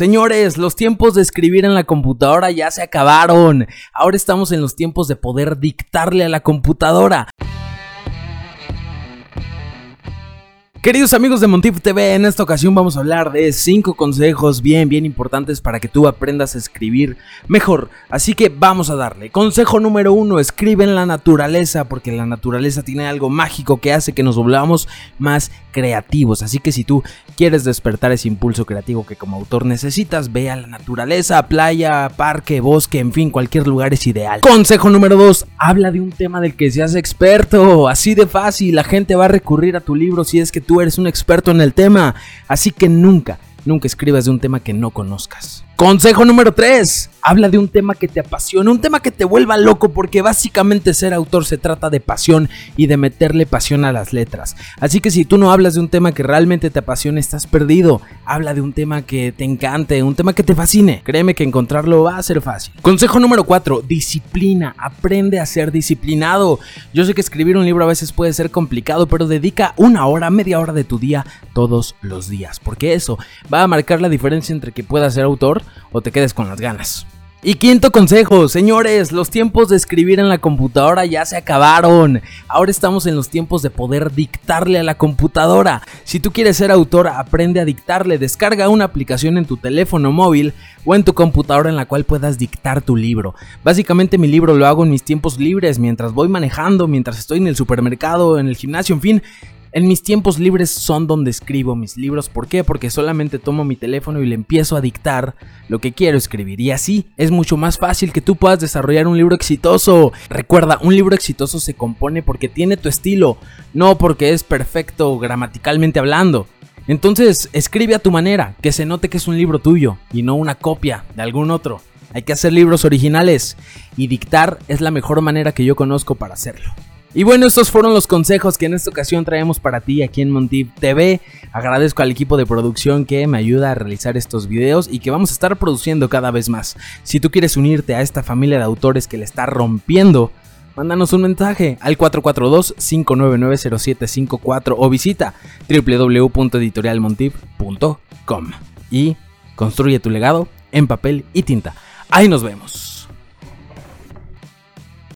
Señores, los tiempos de escribir en la computadora ya se acabaron. Ahora estamos en los tiempos de poder dictarle a la computadora. Queridos amigos de Montif TV, en esta ocasión vamos a hablar de 5 consejos bien, bien importantes para que tú aprendas a escribir mejor. Así que vamos a darle. Consejo número 1, escribe en la naturaleza, porque la naturaleza tiene algo mágico que hace que nos volvamos más creativos. Así que si tú quieres despertar ese impulso creativo que como autor necesitas, ve a la naturaleza, playa, parque, bosque, en fin, cualquier lugar es ideal. Consejo número 2, habla de un tema del que seas experto. Así de fácil, la gente va a recurrir a tu libro si es que tú eres un experto en el tema. Así que nunca, nunca escribas de un tema que no conozcas. Consejo número 3. Habla de un tema que te apasiona, un tema que te vuelva loco, porque básicamente ser autor se trata de pasión y de meterle pasión a las letras. Así que si tú no hablas de un tema que realmente te apasiona, estás perdido. Habla de un tema que te encante, un tema que te fascine. Créeme que encontrarlo va a ser fácil. Consejo número 4. Disciplina. Aprende a ser disciplinado. Yo sé que escribir un libro a veces puede ser complicado, pero dedica una hora, media hora de tu día todos los días, porque eso va a marcar la diferencia entre que puedas ser autor o te quedes con las ganas. Y quinto consejo, señores, los tiempos de escribir en la computadora ya se acabaron. Ahora estamos en los tiempos de poder dictarle a la computadora. Si tú quieres ser autor, aprende a dictarle. Descarga una aplicación en tu teléfono móvil o en tu computadora en la cual puedas dictar tu libro. Básicamente mi libro lo hago en mis tiempos libres, mientras voy manejando, mientras estoy en el supermercado, en el gimnasio, en fin. En mis tiempos libres son donde escribo mis libros. ¿Por qué? Porque solamente tomo mi teléfono y le empiezo a dictar lo que quiero escribir. Y así es mucho más fácil que tú puedas desarrollar un libro exitoso. Recuerda, un libro exitoso se compone porque tiene tu estilo, no porque es perfecto gramaticalmente hablando. Entonces, escribe a tu manera, que se note que es un libro tuyo y no una copia de algún otro. Hay que hacer libros originales y dictar es la mejor manera que yo conozco para hacerlo. Y bueno, estos fueron los consejos que en esta ocasión traemos para ti aquí en Montip TV. Agradezco al equipo de producción que me ayuda a realizar estos videos y que vamos a estar produciendo cada vez más. Si tú quieres unirte a esta familia de autores que le está rompiendo, mándanos un mensaje al 442-599-0754 o visita www.editorialmontip.com y construye tu legado en papel y tinta. Ahí nos vemos.